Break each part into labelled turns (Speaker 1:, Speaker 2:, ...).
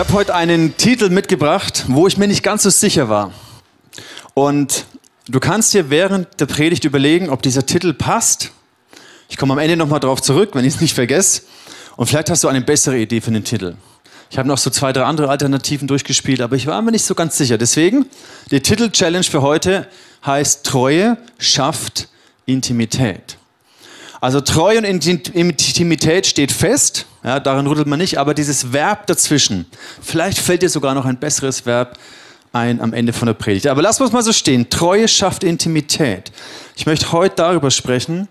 Speaker 1: habe heute einen Titel mitgebracht, wo ich mir nicht ganz so sicher war. Und du kannst dir während der Predigt überlegen, ob dieser Titel passt. Ich komme am Ende nochmal drauf zurück, wenn ich es nicht vergesse. Und vielleicht hast du eine bessere Idee für den Titel. Ich habe noch so zwei, drei andere Alternativen durchgespielt, aber ich war mir nicht so ganz sicher. Deswegen, die Titel-Challenge für heute heißt Treue schafft Intimität. Also Treue und Intimität steht fest, ja, daran rüttelt man nicht, aber dieses Verb dazwischen, vielleicht fällt dir sogar noch ein besseres Verb ein am Ende von der Predigt. Aber lass uns mal so stehen. Treue schafft Intimität. Ich möchte heute darüber sprechen,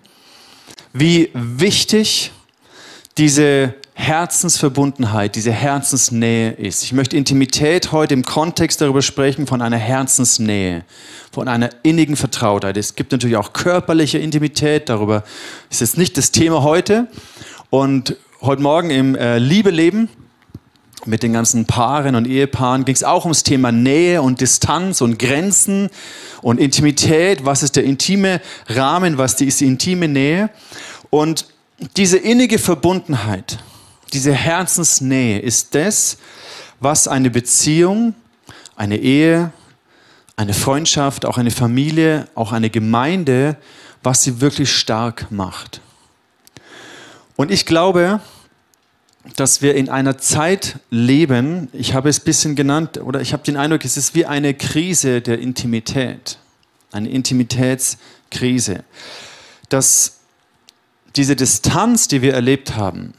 Speaker 1: wie wichtig diese Herzensverbundenheit, diese Herzensnähe ist. Ich möchte Intimität heute im Kontext darüber sprechen von einer Herzensnähe, von einer innigen Vertrautheit. Es gibt natürlich auch körperliche Intimität, darüber ist jetzt nicht das Thema heute. Und heute Morgen im äh, Liebeleben mit den ganzen Paaren und Ehepaaren ging es auch ums Thema Nähe und Distanz und Grenzen und Intimität. Was ist der intime Rahmen? Was ist die intime Nähe? Und diese innige Verbundenheit, diese Herzensnähe ist das, was eine Beziehung, eine Ehe, eine Freundschaft, auch eine Familie, auch eine Gemeinde, was sie wirklich stark macht. Und ich glaube, dass wir in einer Zeit leben, ich habe es ein bisschen genannt, oder ich habe den Eindruck, es ist wie eine Krise der Intimität, eine Intimitätskrise. Dass diese Distanz, die wir erlebt haben,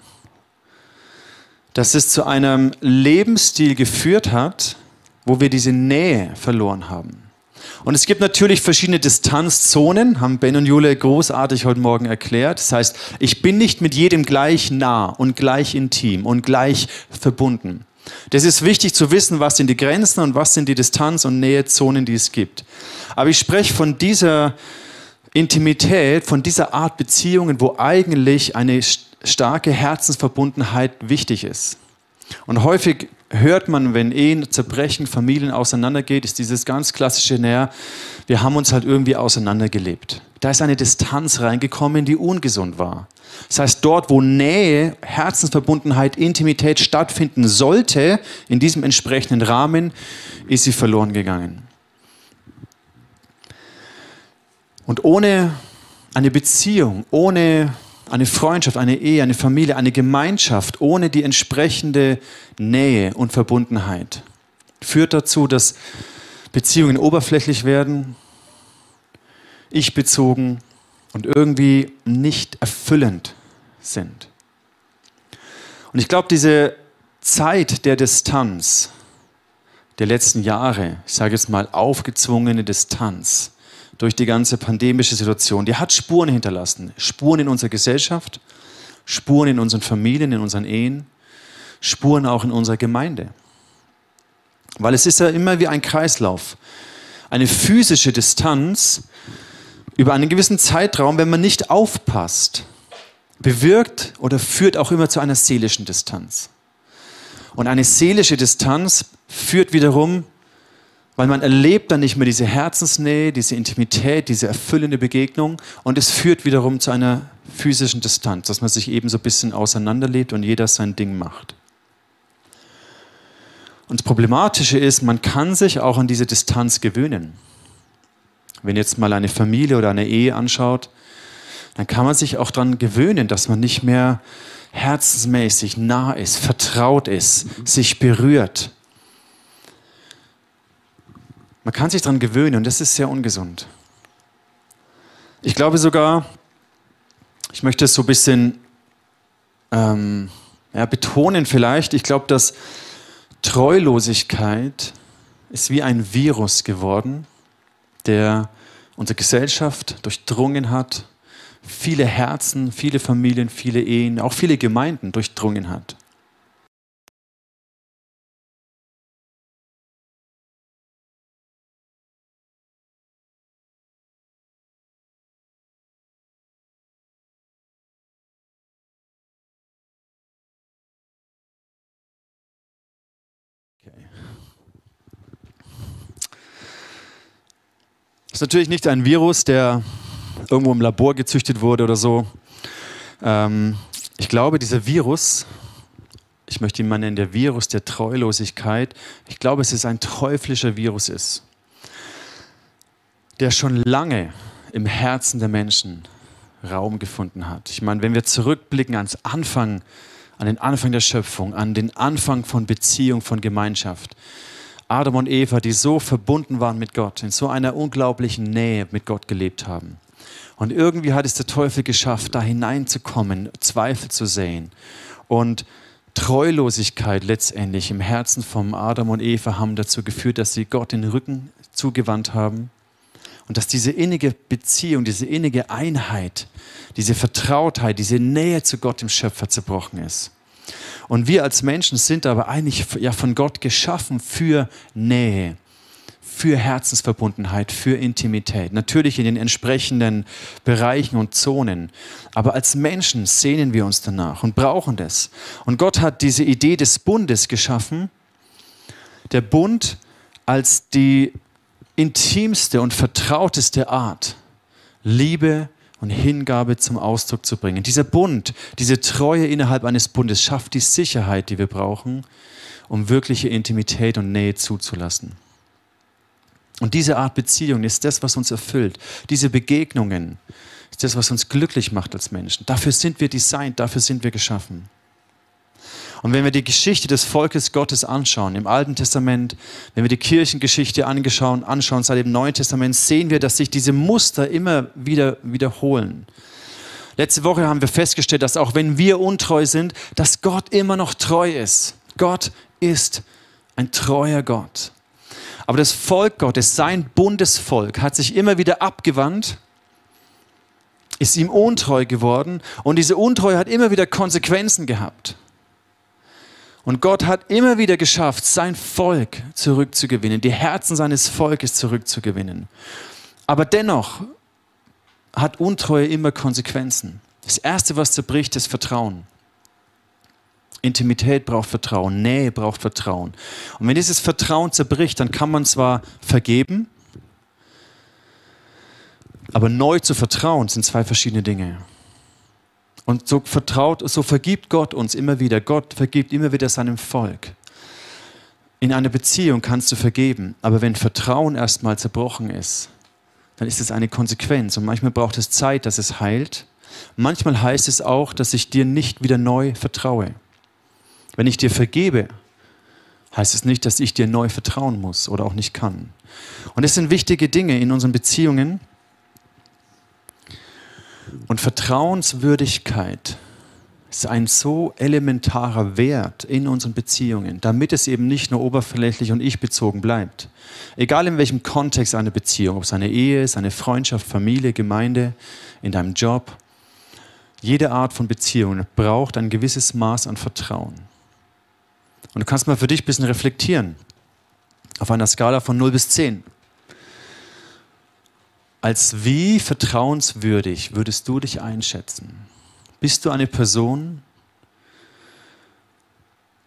Speaker 1: dass es zu einem Lebensstil geführt hat, wo wir diese Nähe verloren haben. Und es gibt natürlich verschiedene Distanzzonen, haben Ben und Jule großartig heute Morgen erklärt. Das heißt, ich bin nicht mit jedem gleich nah und gleich intim und gleich verbunden. Das ist wichtig zu wissen, was sind die Grenzen und was sind die Distanz- und Nähezonen, die es gibt. Aber ich spreche von dieser Intimität, von dieser Art Beziehungen, wo eigentlich eine starke Herzensverbundenheit wichtig ist. Und häufig hört man, wenn Ehen zerbrechen, Familien auseinandergeht, ist dieses ganz klassische, naja, wir haben uns halt irgendwie auseinandergelebt. Da ist eine Distanz reingekommen, die ungesund war. Das heißt, dort, wo Nähe, Herzensverbundenheit, Intimität stattfinden sollte, in diesem entsprechenden Rahmen, ist sie verloren gegangen. Und ohne eine Beziehung, ohne eine Freundschaft, eine Ehe, eine Familie, eine Gemeinschaft ohne die entsprechende Nähe und Verbundenheit führt dazu, dass Beziehungen oberflächlich werden, ich bezogen und irgendwie nicht erfüllend sind. Und ich glaube, diese Zeit der Distanz der letzten Jahre, ich sage jetzt mal aufgezwungene Distanz, durch die ganze pandemische Situation, die hat Spuren hinterlassen. Spuren in unserer Gesellschaft, Spuren in unseren Familien, in unseren Ehen, Spuren auch in unserer Gemeinde. Weil es ist ja immer wie ein Kreislauf. Eine physische Distanz über einen gewissen Zeitraum, wenn man nicht aufpasst, bewirkt oder führt auch immer zu einer seelischen Distanz. Und eine seelische Distanz führt wiederum weil man erlebt dann nicht mehr diese Herzensnähe, diese Intimität, diese erfüllende Begegnung und es führt wiederum zu einer physischen Distanz, dass man sich eben so ein bisschen auseinanderlebt und jeder sein Ding macht. Und das Problematische ist, man kann sich auch an diese Distanz gewöhnen. Wenn jetzt mal eine Familie oder eine Ehe anschaut, dann kann man sich auch daran gewöhnen, dass man nicht mehr herzensmäßig nah ist, vertraut ist, sich berührt, man kann sich daran gewöhnen und das ist sehr ungesund. Ich glaube sogar, ich möchte es so ein bisschen ähm, ja, betonen vielleicht, ich glaube, dass Treulosigkeit ist wie ein Virus geworden, der unsere Gesellschaft durchdrungen hat, viele Herzen, viele Familien, viele Ehen, auch viele Gemeinden durchdrungen hat. Ist natürlich nicht ein Virus, der irgendwo im Labor gezüchtet wurde oder so. Ähm, ich glaube, dieser Virus ich möchte ihn mal nennen, der Virus der Treulosigkeit, ich glaube, es ist ein teuflischer Virus ist, der schon lange im Herzen der Menschen Raum gefunden hat. Ich meine, wenn wir zurückblicken ans Anfang, an den Anfang der Schöpfung, an den Anfang von Beziehung, von Gemeinschaft. Adam und Eva, die so verbunden waren mit Gott, in so einer unglaublichen Nähe mit Gott gelebt haben. Und irgendwie hat es der Teufel geschafft, da hineinzukommen, Zweifel zu sehen. Und Treulosigkeit letztendlich im Herzen von Adam und Eva haben dazu geführt, dass sie Gott den Rücken zugewandt haben und dass diese innige Beziehung, diese innige Einheit, diese Vertrautheit, diese Nähe zu Gott, dem Schöpfer, zerbrochen ist. Und wir als Menschen sind aber eigentlich ja von Gott geschaffen für Nähe, für Herzensverbundenheit, für Intimität. Natürlich in den entsprechenden Bereichen und Zonen. Aber als Menschen sehnen wir uns danach und brauchen das. Und Gott hat diese Idee des Bundes geschaffen. Der Bund als die intimste und vertrauteste Art, Liebe und Hingabe zum Ausdruck zu bringen. Dieser Bund, diese Treue innerhalb eines Bundes schafft die Sicherheit, die wir brauchen, um wirkliche Intimität und Nähe zuzulassen. Und diese Art Beziehung ist das, was uns erfüllt. Diese Begegnungen ist das, was uns glücklich macht als Menschen. Dafür sind wir designt, dafür sind wir geschaffen. Und wenn wir die Geschichte des Volkes Gottes anschauen, im Alten Testament, wenn wir die Kirchengeschichte anschauen, anschauen seit dem Neuen Testament, sehen wir, dass sich diese Muster immer wieder wiederholen. Letzte Woche haben wir festgestellt, dass auch wenn wir untreu sind, dass Gott immer noch treu ist. Gott ist ein treuer Gott. Aber das Volk Gottes, sein Bundesvolk, hat sich immer wieder abgewandt, ist ihm untreu geworden und diese Untreue hat immer wieder Konsequenzen gehabt. Und Gott hat immer wieder geschafft, sein Volk zurückzugewinnen, die Herzen seines Volkes zurückzugewinnen. Aber dennoch hat Untreue immer Konsequenzen. Das Erste, was zerbricht, ist Vertrauen. Intimität braucht Vertrauen, Nähe braucht Vertrauen. Und wenn dieses Vertrauen zerbricht, dann kann man zwar vergeben, aber neu zu vertrauen sind zwei verschiedene Dinge. Und so vertraut, so vergibt Gott uns immer wieder. Gott vergibt immer wieder seinem Volk. In einer Beziehung kannst du vergeben, aber wenn Vertrauen erstmal zerbrochen ist, dann ist es eine Konsequenz. Und manchmal braucht es Zeit, dass es heilt. Manchmal heißt es auch, dass ich dir nicht wieder neu vertraue. Wenn ich dir vergebe, heißt es nicht, dass ich dir neu vertrauen muss oder auch nicht kann. Und es sind wichtige Dinge in unseren Beziehungen, und Vertrauenswürdigkeit ist ein so elementarer Wert in unseren Beziehungen, damit es eben nicht nur oberflächlich und ich bezogen bleibt. Egal in welchem Kontext eine Beziehung, ob es eine Ehe ist, eine Freundschaft, Familie, Gemeinde, in deinem Job, jede Art von Beziehung braucht ein gewisses Maß an Vertrauen. Und du kannst mal für dich ein bisschen reflektieren. Auf einer Skala von 0 bis 10. Als wie vertrauenswürdig würdest du dich einschätzen? Bist du eine Person,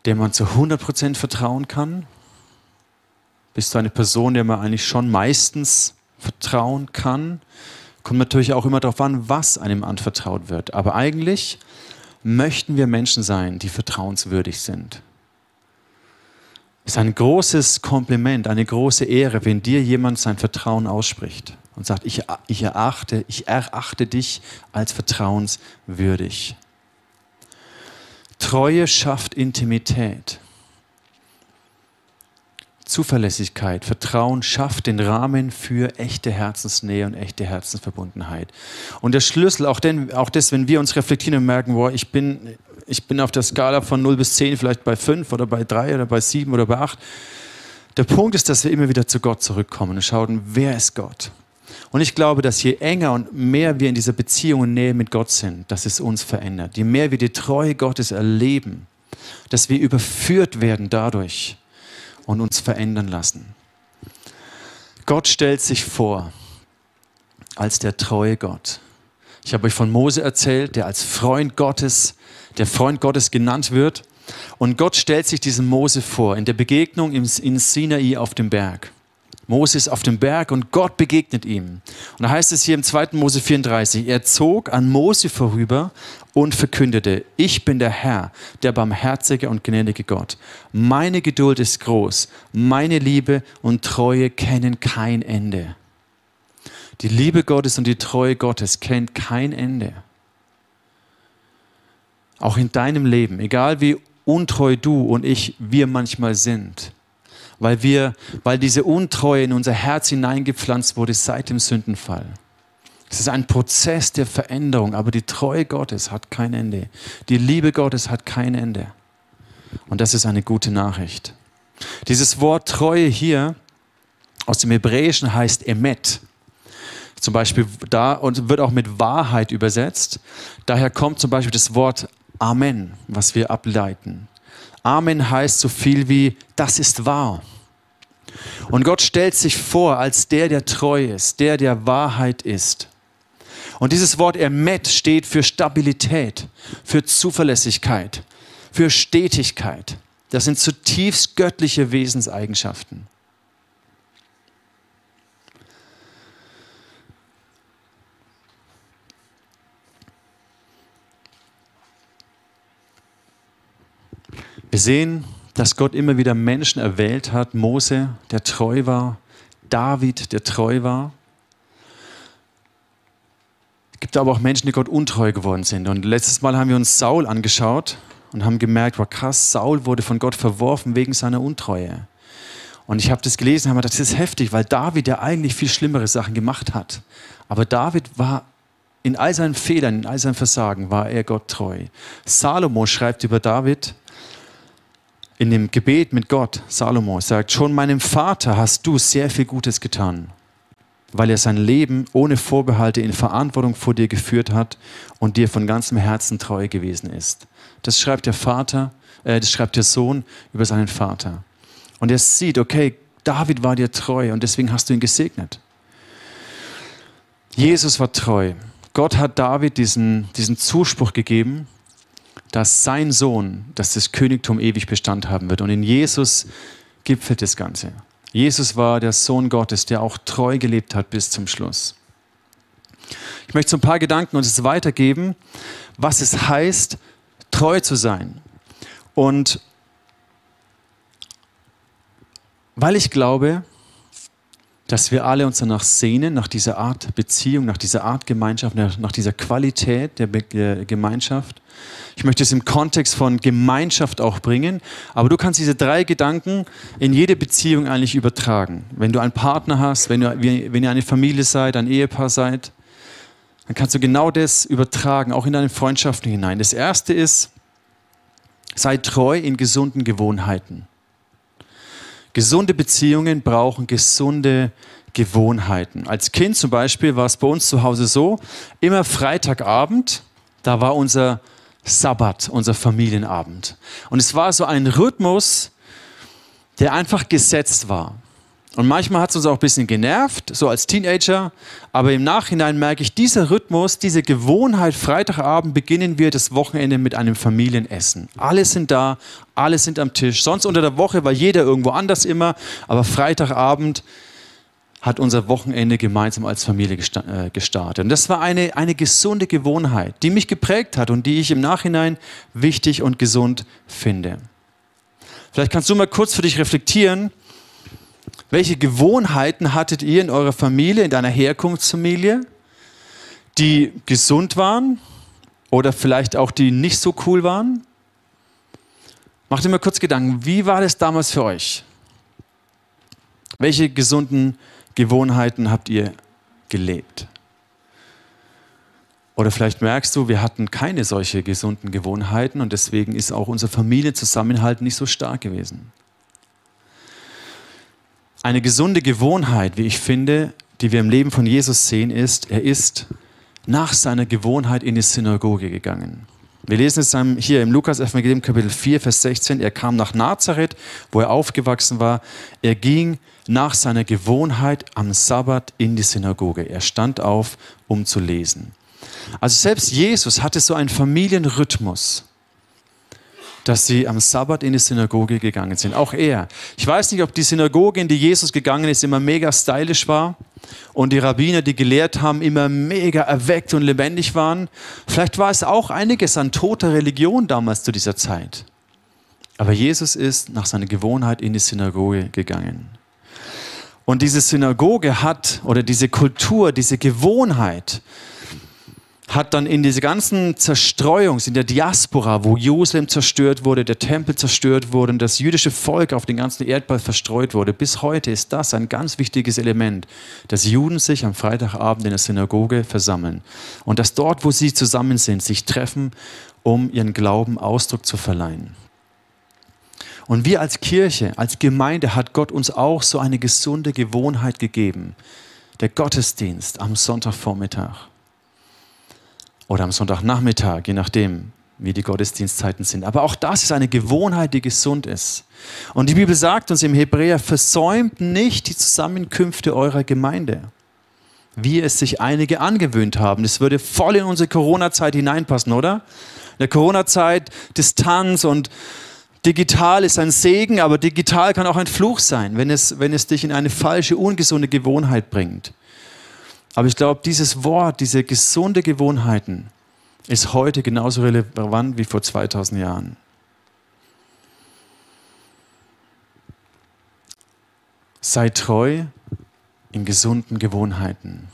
Speaker 1: der man zu 100% vertrauen kann? Bist du eine Person, der man eigentlich schon meistens vertrauen kann? Kommt natürlich auch immer darauf an, was einem anvertraut wird. Aber eigentlich möchten wir Menschen sein, die vertrauenswürdig sind. Es ist ein großes Kompliment, eine große Ehre, wenn dir jemand sein Vertrauen ausspricht und sagt, ich, ich, erachte, ich erachte dich als vertrauenswürdig. Treue schafft Intimität. Zuverlässigkeit, Vertrauen schafft den Rahmen für echte Herzensnähe und echte Herzensverbundenheit. Und der Schlüssel, auch, denn, auch das, wenn wir uns reflektieren und merken, boah, ich bin, ich bin auf der Skala von 0 bis 10 vielleicht bei 5 oder bei 3 oder bei 7 oder bei 8. Der Punkt ist, dass wir immer wieder zu Gott zurückkommen und schauen, wer ist Gott? Und ich glaube, dass je enger und mehr wir in dieser Beziehung und Nähe mit Gott sind, dass es uns verändert. Je mehr wir die Treue Gottes erleben, dass wir überführt werden dadurch und uns verändern lassen. Gott stellt sich vor als der treue Gott. Ich habe euch von Mose erzählt, der als Freund Gottes, der Freund Gottes genannt wird. Und Gott stellt sich diesem Mose vor in der Begegnung in Sinai auf dem Berg. Mose ist auf dem Berg und Gott begegnet ihm. Und da heißt es hier im 2. Mose 34, er zog an Mose vorüber und verkündete, ich bin der Herr, der barmherzige und gnädige Gott. Meine Geduld ist groß, meine Liebe und Treue kennen kein Ende. Die Liebe Gottes und die Treue Gottes kennt kein Ende. Auch in deinem Leben, egal wie untreu du und ich wir manchmal sind weil wir, weil diese Untreue in unser Herz hineingepflanzt wurde seit dem Sündenfall. Es ist ein Prozess der Veränderung, aber die Treue Gottes hat kein Ende. Die Liebe Gottes hat kein Ende. Und das ist eine gute Nachricht. Dieses Wort Treue hier aus dem Hebräischen heißt Emet. Zum Beispiel da und wird auch mit Wahrheit übersetzt. Daher kommt zum Beispiel das Wort Amen, was wir ableiten. Amen heißt so viel wie, das ist wahr. Und Gott stellt sich vor als der, der treu ist, der, der Wahrheit ist. Und dieses Wort Ermet steht für Stabilität, für Zuverlässigkeit, für Stetigkeit. Das sind zutiefst göttliche Wesenseigenschaften. Wir sehen, dass Gott immer wieder Menschen erwählt hat. Mose, der treu war. David, der treu war. Es gibt aber auch Menschen, die Gott untreu geworden sind. Und letztes Mal haben wir uns Saul angeschaut und haben gemerkt, war krass, Saul wurde von Gott verworfen wegen seiner Untreue. Und ich habe das gelesen, habe gedacht, das ist heftig, weil David ja eigentlich viel schlimmere Sachen gemacht hat. Aber David war in all seinen Fehlern, in all seinen Versagen, war er Gott treu. Salomo schreibt über David, in dem Gebet mit Gott, Salomo, sagt, schon meinem Vater hast du sehr viel Gutes getan, weil er sein Leben ohne Vorbehalte in Verantwortung vor dir geführt hat und dir von ganzem Herzen treu gewesen ist. Das schreibt der Vater, äh, das schreibt der Sohn über seinen Vater. Und er sieht, okay, David war dir treu und deswegen hast du ihn gesegnet. Jesus war treu. Gott hat David diesen, diesen Zuspruch gegeben, dass sein Sohn, dass das Königtum ewig Bestand haben wird. Und in Jesus gipfelt das Ganze. Jesus war der Sohn Gottes, der auch treu gelebt hat bis zum Schluss. Ich möchte so ein paar Gedanken uns weitergeben, was es heißt, treu zu sein. Und weil ich glaube, dass wir alle uns danach sehnen, nach dieser Art Beziehung, nach dieser Art Gemeinschaft, nach dieser Qualität der Gemeinschaft. Ich möchte es im Kontext von Gemeinschaft auch bringen, aber du kannst diese drei Gedanken in jede Beziehung eigentlich übertragen. Wenn du einen Partner hast, wenn, du, wenn ihr eine Familie seid, ein Ehepaar seid, dann kannst du genau das übertragen, auch in deine Freundschaften hinein. Das erste ist, sei treu in gesunden Gewohnheiten. Gesunde Beziehungen brauchen gesunde Gewohnheiten. Als Kind zum Beispiel war es bei uns zu Hause so, immer Freitagabend, da war unser Sabbat, unser Familienabend. Und es war so ein Rhythmus, der einfach gesetzt war. Und manchmal hat es uns auch ein bisschen genervt, so als Teenager. Aber im Nachhinein merke ich, dieser Rhythmus, diese Gewohnheit, Freitagabend beginnen wir das Wochenende mit einem Familienessen. Alle sind da, alle sind am Tisch. Sonst unter der Woche war jeder irgendwo anders immer. Aber Freitagabend hat unser Wochenende gemeinsam als Familie äh, gestartet. Und das war eine, eine gesunde Gewohnheit, die mich geprägt hat und die ich im Nachhinein wichtig und gesund finde. Vielleicht kannst du mal kurz für dich reflektieren, welche Gewohnheiten hattet ihr in eurer Familie, in deiner Herkunftsfamilie, die gesund waren oder vielleicht auch die nicht so cool waren? Macht dir mal kurz Gedanken, wie war das damals für euch? Welche gesunden Gewohnheiten habt ihr gelebt? Oder vielleicht merkst du, wir hatten keine solche gesunden Gewohnheiten und deswegen ist auch unser Familienzusammenhalt nicht so stark gewesen. Eine gesunde Gewohnheit, wie ich finde, die wir im Leben von Jesus sehen, ist, er ist nach seiner Gewohnheit in die Synagoge gegangen. Wir lesen es hier im Lukas-Evangelium, Kapitel 4, Vers 16. Er kam nach Nazareth, wo er aufgewachsen war. Er ging nach seiner Gewohnheit am Sabbat in die Synagoge. Er stand auf, um zu lesen. Also selbst Jesus hatte so einen Familienrhythmus. Dass sie am Sabbat in die Synagoge gegangen sind. Auch er. Ich weiß nicht, ob die Synagoge, in die Jesus gegangen ist, immer mega stylisch war und die Rabbiner, die gelehrt haben, immer mega erweckt und lebendig waren. Vielleicht war es auch einiges an toter Religion damals zu dieser Zeit. Aber Jesus ist nach seiner Gewohnheit in die Synagoge gegangen. Und diese Synagoge hat, oder diese Kultur, diese Gewohnheit, hat dann in diese ganzen Zerstreuung, in der Diaspora, wo Jerusalem zerstört wurde, der Tempel zerstört wurde und das jüdische Volk auf den ganzen Erdball verstreut wurde, bis heute ist das ein ganz wichtiges Element, dass Juden sich am Freitagabend in der Synagoge versammeln und dass dort, wo sie zusammen sind, sich treffen, um ihren Glauben Ausdruck zu verleihen. Und wir als Kirche, als Gemeinde hat Gott uns auch so eine gesunde Gewohnheit gegeben. Der Gottesdienst am Sonntagvormittag oder am Sonntagnachmittag, je nachdem, wie die Gottesdienstzeiten sind. Aber auch das ist eine Gewohnheit, die gesund ist. Und die Bibel sagt uns im Hebräer, versäumt nicht die Zusammenkünfte eurer Gemeinde, wie es sich einige angewöhnt haben. Das würde voll in unsere Corona-Zeit hineinpassen, oder? In der Corona-Zeit Distanz und digital ist ein Segen, aber digital kann auch ein Fluch sein, wenn es, wenn es dich in eine falsche, ungesunde Gewohnheit bringt. Aber ich glaube, dieses Wort, diese gesunde Gewohnheiten ist heute genauso relevant wie vor 2000 Jahren. Sei treu in gesunden Gewohnheiten.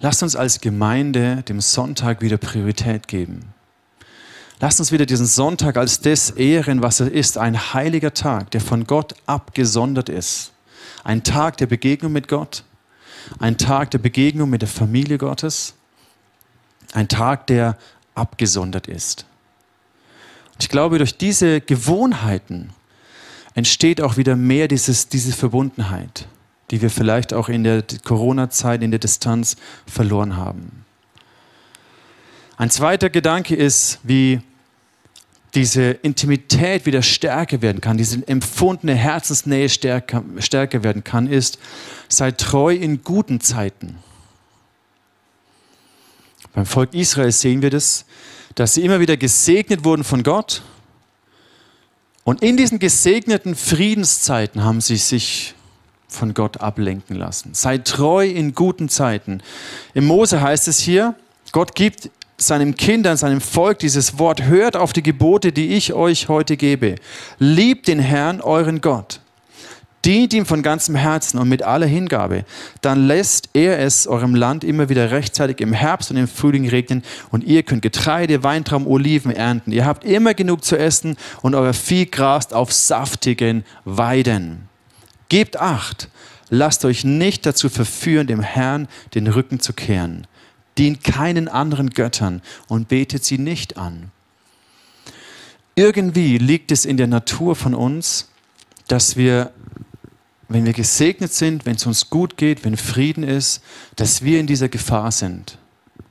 Speaker 1: Lasst uns als Gemeinde dem Sonntag wieder Priorität geben. Lasst uns wieder diesen Sonntag als das ehren, was er ist, ein heiliger Tag, der von Gott abgesondert ist. Ein Tag der Begegnung mit Gott, ein Tag der Begegnung mit der Familie Gottes, ein Tag, der abgesondert ist. ich glaube, durch diese Gewohnheiten entsteht auch wieder mehr dieses, diese Verbundenheit, die wir vielleicht auch in der Corona-Zeit, in der Distanz verloren haben. Ein zweiter Gedanke ist, wie diese Intimität wieder stärker werden kann, diese empfundene Herzensnähe stärker, stärker werden kann, ist, sei treu in guten Zeiten. Beim Volk Israel sehen wir das, dass sie immer wieder gesegnet wurden von Gott. Und in diesen gesegneten Friedenszeiten haben sie sich von Gott ablenken lassen. Sei treu in guten Zeiten. Im Mose heißt es hier, Gott gibt seinen Kindern, seinem Volk dieses Wort, hört auf die Gebote, die ich euch heute gebe. Liebt den Herrn, euren Gott. Dient ihm von ganzem Herzen und mit aller Hingabe. Dann lässt er es eurem Land immer wieder rechtzeitig im Herbst und im Frühling regnen und ihr könnt Getreide, Weintraum, Oliven ernten. Ihr habt immer genug zu essen und euer Vieh grast auf saftigen Weiden. Gebt acht, lasst euch nicht dazu verführen, dem Herrn den Rücken zu kehren dient keinen anderen Göttern und betet sie nicht an. Irgendwie liegt es in der Natur von uns, dass wir, wenn wir gesegnet sind, wenn es uns gut geht, wenn Frieden ist, dass wir in dieser Gefahr sind,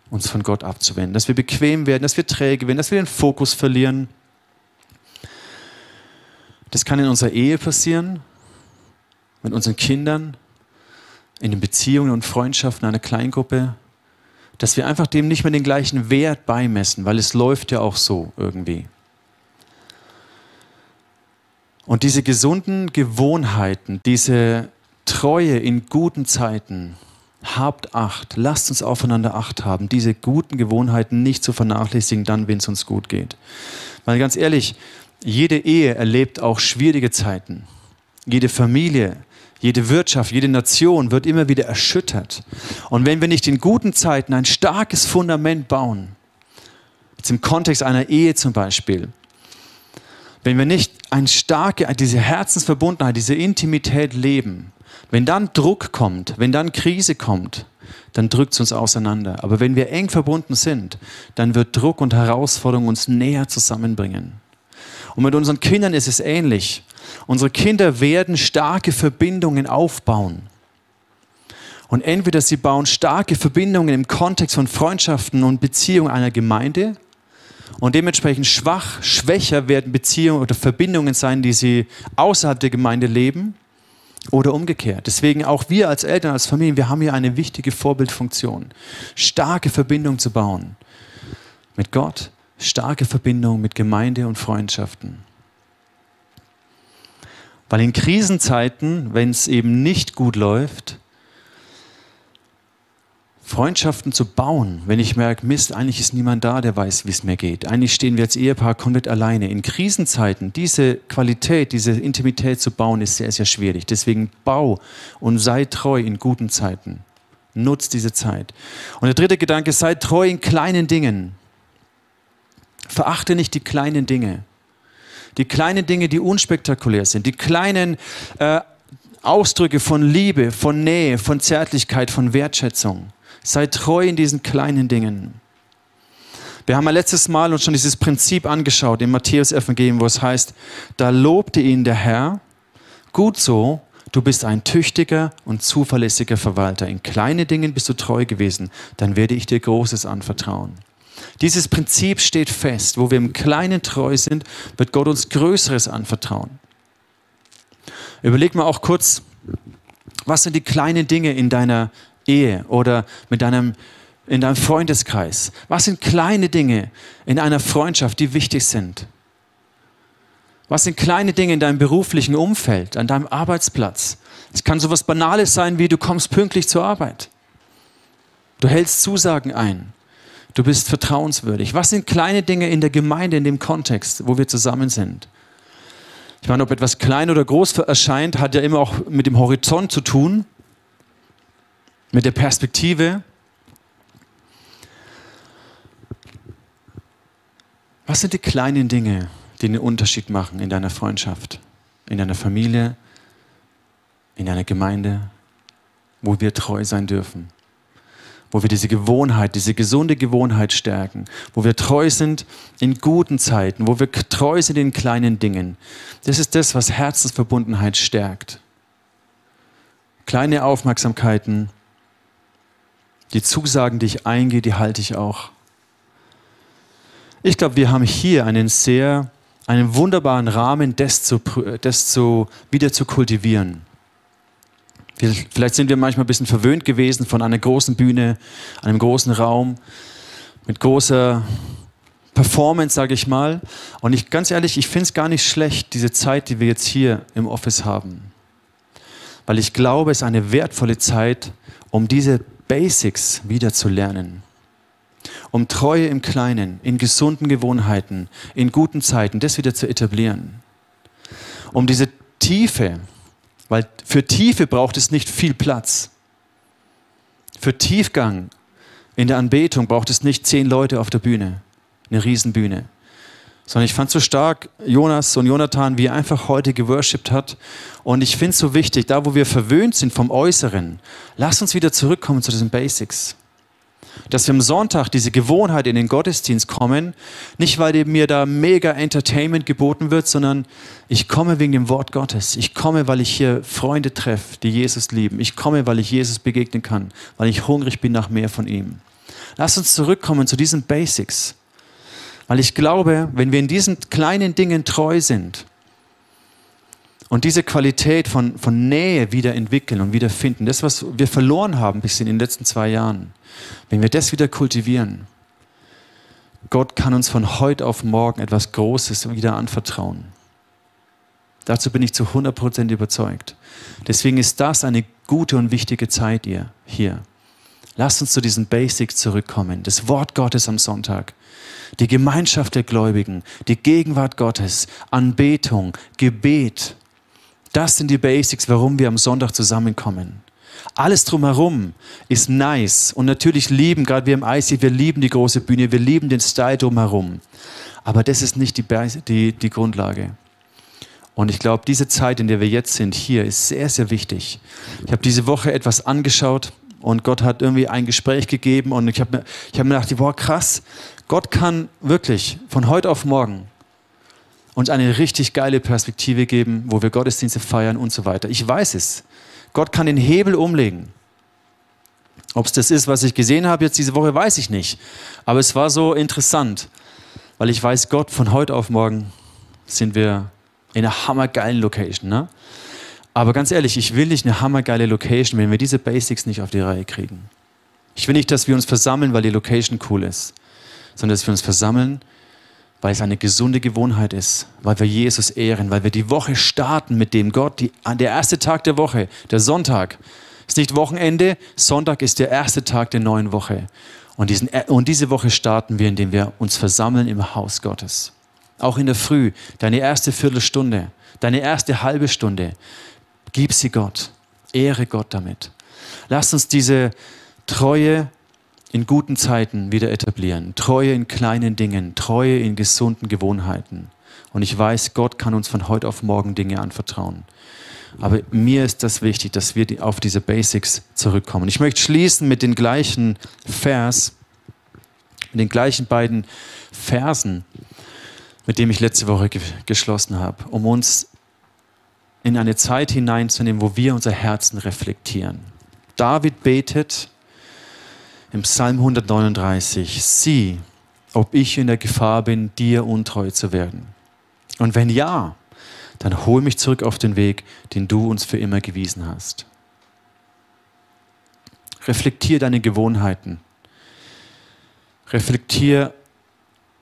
Speaker 1: uns von Gott abzuwenden, dass wir bequem werden, dass wir träge werden, dass wir den Fokus verlieren. Das kann in unserer Ehe passieren, mit unseren Kindern, in den Beziehungen und Freundschaften einer Kleingruppe, dass wir einfach dem nicht mehr den gleichen Wert beimessen, weil es läuft ja auch so irgendwie. Und diese gesunden Gewohnheiten, diese Treue in guten Zeiten, habt Acht, lasst uns aufeinander Acht haben, diese guten Gewohnheiten nicht zu vernachlässigen, dann, wenn es uns gut geht. Weil ganz ehrlich, jede Ehe erlebt auch schwierige Zeiten. Jede Familie jede Wirtschaft, jede Nation wird immer wieder erschüttert. Und wenn wir nicht in guten Zeiten ein starkes Fundament bauen, jetzt im Kontext einer Ehe zum Beispiel, wenn wir nicht eine starke, diese Herzensverbundenheit, diese Intimität leben, wenn dann Druck kommt, wenn dann Krise kommt, dann drückt es uns auseinander. Aber wenn wir eng verbunden sind, dann wird Druck und Herausforderung uns näher zusammenbringen. Und mit unseren Kindern ist es ähnlich. Unsere Kinder werden starke Verbindungen aufbauen. Und entweder sie bauen starke Verbindungen im Kontext von Freundschaften und Beziehungen einer Gemeinde und dementsprechend schwach, schwächer werden Beziehungen oder Verbindungen sein, die sie außerhalb der Gemeinde leben oder umgekehrt. Deswegen auch wir als Eltern, als Familien, wir haben hier eine wichtige Vorbildfunktion, starke Verbindungen zu bauen mit Gott, starke Verbindung mit Gemeinde und Freundschaften. Weil in Krisenzeiten, wenn es eben nicht gut läuft, Freundschaften zu bauen, wenn ich merke, Mist, eigentlich ist niemand da, der weiß, wie es mir geht. Eigentlich stehen wir als Ehepaar komplett alleine. In Krisenzeiten diese Qualität, diese Intimität zu bauen, ist sehr, sehr schwierig. Deswegen bau und sei treu in guten Zeiten. Nutz diese Zeit. Und der dritte Gedanke, sei treu in kleinen Dingen. Verachte nicht die kleinen Dinge. Die kleinen Dinge, die unspektakulär sind. Die kleinen äh, Ausdrücke von Liebe, von Nähe, von Zärtlichkeit, von Wertschätzung. Sei treu in diesen kleinen Dingen. Wir haben ja letztes Mal uns schon dieses Prinzip angeschaut im Matthäus-Evangelium, wo es heißt, da lobte ihn der Herr, gut so, du bist ein tüchtiger und zuverlässiger Verwalter. In kleinen Dingen bist du treu gewesen, dann werde ich dir Großes anvertrauen. Dieses Prinzip steht fest. Wo wir im Kleinen treu sind, wird Gott uns Größeres anvertrauen. Überleg mal auch kurz, was sind die kleinen Dinge in deiner Ehe oder mit deinem, in deinem Freundeskreis? Was sind kleine Dinge in einer Freundschaft, die wichtig sind? Was sind kleine Dinge in deinem beruflichen Umfeld, an deinem Arbeitsplatz? Es kann so etwas Banales sein, wie du kommst pünktlich zur Arbeit. Du hältst Zusagen ein. Du bist vertrauenswürdig. Was sind kleine Dinge in der Gemeinde, in dem Kontext, wo wir zusammen sind? Ich meine, ob etwas klein oder groß erscheint, hat ja immer auch mit dem Horizont zu tun mit der Perspektive. Was sind die kleinen Dinge, die den Unterschied machen in deiner Freundschaft, in deiner Familie, in deiner Gemeinde, wo wir treu sein dürfen? Wo wir diese Gewohnheit, diese gesunde Gewohnheit stärken, wo wir treu sind in guten Zeiten, wo wir treu sind in kleinen Dingen. Das ist das, was Herzensverbundenheit stärkt. Kleine Aufmerksamkeiten, die Zusagen, die ich eingehe, die halte ich auch. Ich glaube, wir haben hier einen sehr, einen wunderbaren Rahmen, das, zu, das zu, wieder zu kultivieren. Vielleicht sind wir manchmal ein bisschen verwöhnt gewesen von einer großen Bühne, einem großen Raum, mit großer Performance, sage ich mal. Und ich ganz ehrlich, ich finde es gar nicht schlecht, diese Zeit, die wir jetzt hier im Office haben. Weil ich glaube, es ist eine wertvolle Zeit, um diese Basics wieder zu lernen. Um Treue im Kleinen, in gesunden Gewohnheiten, in guten Zeiten, das wieder zu etablieren. Um diese Tiefe, weil für Tiefe braucht es nicht viel Platz. Für Tiefgang in der Anbetung braucht es nicht zehn Leute auf der Bühne, eine Riesenbühne. Sondern ich fand so stark Jonas und Jonathan, wie er einfach heute geworshipped hat. Und ich finde es so wichtig, da wo wir verwöhnt sind vom Äußeren, lass uns wieder zurückkommen zu diesen Basics. Dass wir am Sonntag diese Gewohnheit in den Gottesdienst kommen, nicht weil mir da mega Entertainment geboten wird, sondern ich komme wegen dem Wort Gottes. Ich komme, weil ich hier Freunde treffe, die Jesus lieben. Ich komme, weil ich Jesus begegnen kann, weil ich hungrig bin nach mehr von ihm. Lass uns zurückkommen zu diesen Basics. Weil ich glaube, wenn wir in diesen kleinen Dingen treu sind und diese Qualität von, von Nähe wieder entwickeln und wieder finden, das, was wir verloren haben bis in den letzten zwei Jahren, wenn wir das wieder kultivieren, Gott kann uns von heute auf morgen etwas Großes wieder anvertrauen. Dazu bin ich zu 100% überzeugt. Deswegen ist das eine gute und wichtige Zeit hier. Lasst uns zu diesen Basics zurückkommen. Das Wort Gottes am Sonntag die Gemeinschaft der Gläubigen, die Gegenwart Gottes, Anbetung, Gebet. Das sind die Basics, warum wir am Sonntag zusammenkommen. Alles drumherum ist nice und natürlich lieben, gerade wir im IC, wir lieben die große Bühne, wir lieben den Style drumherum. Aber das ist nicht die, die, die Grundlage. Und ich glaube, diese Zeit, in der wir jetzt sind, hier, ist sehr, sehr wichtig. Ich habe diese Woche etwas angeschaut und Gott hat irgendwie ein Gespräch gegeben und ich habe mir, hab mir gedacht, boah, krass, Gott kann wirklich von heute auf morgen uns eine richtig geile Perspektive geben, wo wir Gottesdienste feiern und so weiter. Ich weiß es. Gott kann den Hebel umlegen. Ob es das ist, was ich gesehen habe jetzt diese Woche, weiß ich nicht. Aber es war so interessant, weil ich weiß, Gott, von heute auf morgen sind wir in einer hammergeilen Location. Ne? Aber ganz ehrlich, ich will nicht eine hammergeile Location, wenn wir diese Basics nicht auf die Reihe kriegen. Ich will nicht, dass wir uns versammeln, weil die Location cool ist sondern dass wir uns versammeln, weil es eine gesunde Gewohnheit ist, weil wir Jesus ehren, weil wir die Woche starten mit dem Gott, die, der erste Tag der Woche, der Sonntag, ist nicht Wochenende, Sonntag ist der erste Tag der neuen Woche. Und, diesen, und diese Woche starten wir, indem wir uns versammeln im Haus Gottes. Auch in der Früh, deine erste Viertelstunde, deine erste halbe Stunde, gib sie Gott, ehre Gott damit. Lass uns diese Treue in guten Zeiten wieder etablieren. Treue in kleinen Dingen, Treue in gesunden Gewohnheiten. Und ich weiß, Gott kann uns von heute auf morgen Dinge anvertrauen. Aber mir ist das wichtig, dass wir auf diese Basics zurückkommen. Ich möchte schließen mit den gleichen Vers, mit den gleichen beiden Versen, mit dem ich letzte Woche ge geschlossen habe, um uns in eine Zeit hineinzunehmen, wo wir unser Herzen reflektieren. David betet im Psalm 139, sieh, ob ich in der Gefahr bin, dir untreu zu werden. Und wenn ja, dann hol mich zurück auf den Weg, den du uns für immer gewiesen hast. Reflektier deine Gewohnheiten. Reflektier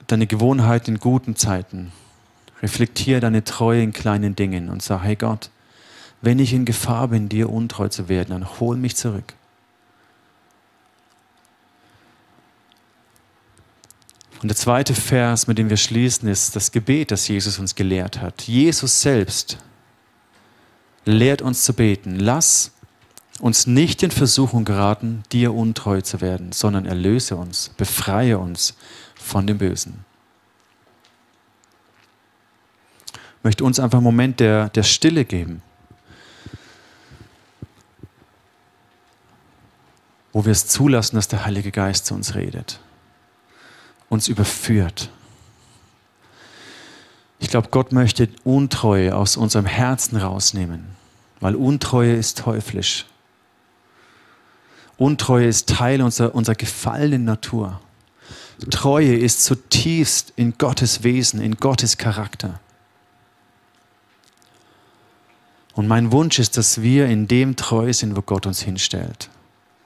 Speaker 1: deine Gewohnheiten in guten Zeiten. Reflektier deine Treue in kleinen Dingen und sag, hey Gott, wenn ich in Gefahr bin, dir untreu zu werden, dann hol mich zurück. Und der zweite Vers, mit dem wir schließen, ist das Gebet, das Jesus uns gelehrt hat. Jesus selbst lehrt uns zu beten. Lass uns nicht in Versuchung geraten, dir untreu zu werden, sondern erlöse uns, befreie uns von dem Bösen. Ich möchte uns einfach einen Moment der, der Stille geben, wo wir es zulassen, dass der Heilige Geist zu uns redet uns überführt. Ich glaube, Gott möchte Untreue aus unserem Herzen rausnehmen, weil Untreue ist teuflisch. Untreue ist Teil unserer, unserer gefallenen Natur. Treue ist zutiefst in Gottes Wesen, in Gottes Charakter. Und mein Wunsch ist, dass wir in dem treu sind, wo Gott uns hinstellt.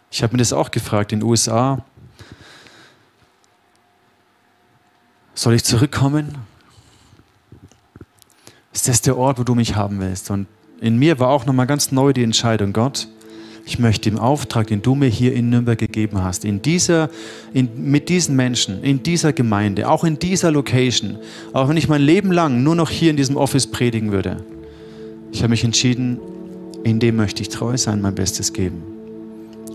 Speaker 1: Ich habe mir das auch gefragt in den USA. Soll ich zurückkommen? Ist das der Ort, wo du mich haben willst? Und in mir war auch nochmal ganz neu die Entscheidung, Gott, ich möchte im Auftrag, den du mir hier in Nürnberg gegeben hast, in dieser, in, mit diesen Menschen, in dieser Gemeinde, auch in dieser Location, auch wenn ich mein Leben lang nur noch hier in diesem Office predigen würde, ich habe mich entschieden, in dem möchte ich treu sein, mein Bestes geben.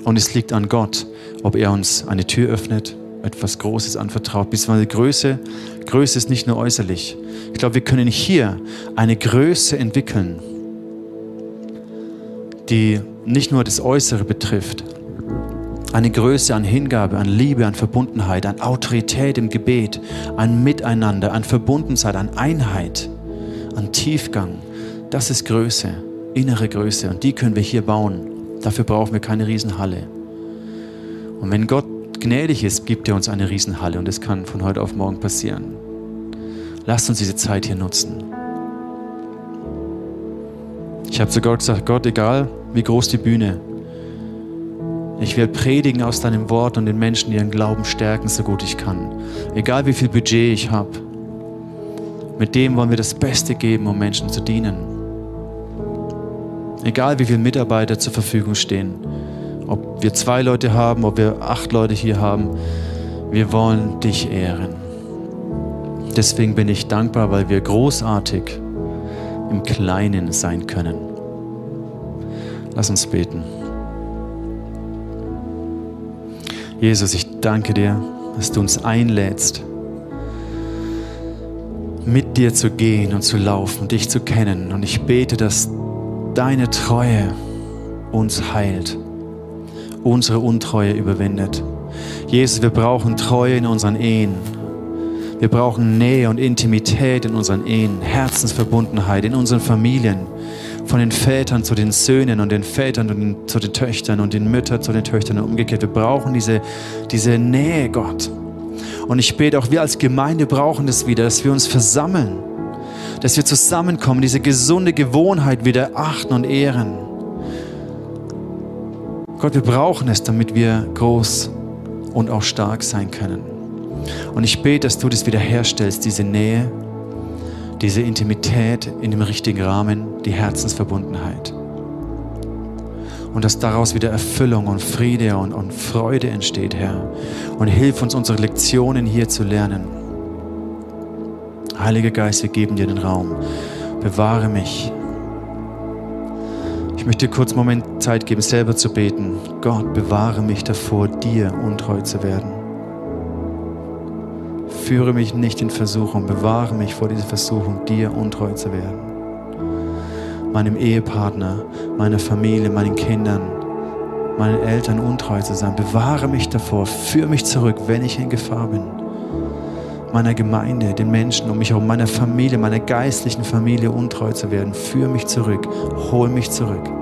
Speaker 1: Und es liegt an Gott, ob er uns eine Tür öffnet etwas Großes anvertraut. Beziehungsweise Größe, Größe ist nicht nur äußerlich. Ich glaube, wir können hier eine Größe entwickeln, die nicht nur das Äußere betrifft, eine Größe an Hingabe, an Liebe, an Verbundenheit, an Autorität im Gebet, an Miteinander, an Verbundenheit, an Einheit, an Tiefgang. Das ist Größe, innere Größe. Und die können wir hier bauen. Dafür brauchen wir keine Riesenhalle. Und wenn Gott gnädig ist, gibt er uns eine Riesenhalle und das kann von heute auf morgen passieren. Lasst uns diese Zeit hier nutzen. Ich habe zu Gott gesagt, Gott, egal wie groß die Bühne, ich werde predigen aus deinem Wort und den Menschen ihren Glauben stärken, so gut ich kann. Egal wie viel Budget ich habe, mit dem wollen wir das Beste geben, um Menschen zu dienen. Egal wie viele Mitarbeiter zur Verfügung stehen. Wir zwei Leute haben, ob wir acht Leute hier haben, wir wollen dich ehren. Deswegen bin ich dankbar, weil wir großartig im Kleinen sein können. Lass uns beten. Jesus, ich danke dir, dass du uns einlädst, mit dir zu gehen und zu laufen, dich zu kennen. Und ich bete, dass deine Treue uns heilt unsere Untreue überwindet. Jesus, wir brauchen Treue in unseren Ehen. Wir brauchen Nähe und Intimität in unseren Ehen, Herzensverbundenheit in unseren Familien, von den Vätern zu den Söhnen und den Vätern zu den Töchtern und den Müttern zu den Töchtern und umgekehrt. Wir brauchen diese, diese Nähe, Gott. Und ich bete auch, wir als Gemeinde brauchen das wieder, dass wir uns versammeln, dass wir zusammenkommen, diese gesunde Gewohnheit wieder achten und ehren. Gott, wir brauchen es, damit wir groß und auch stark sein können. Und ich bete, dass du das wiederherstellst, diese Nähe, diese Intimität in dem richtigen Rahmen, die Herzensverbundenheit. Und dass daraus wieder Erfüllung und Friede und, und Freude entsteht, Herr. Und hilf uns, unsere Lektionen hier zu lernen. Heiliger Geist, wir geben dir den Raum. Bewahre mich. Ich möchte dir kurz einen Moment Zeit geben, selber zu beten. Gott, bewahre mich davor, dir untreu zu werden. Führe mich nicht in Versuchung, bewahre mich vor dieser Versuchung, dir untreu zu werden. Meinem Ehepartner, meiner Familie, meinen Kindern, meinen Eltern untreu zu sein. Bewahre mich davor, führe mich zurück, wenn ich in Gefahr bin. Meiner Gemeinde, den Menschen um mich herum, meiner Familie, meiner geistlichen Familie untreu zu werden. Führe mich zurück, hol mich zurück.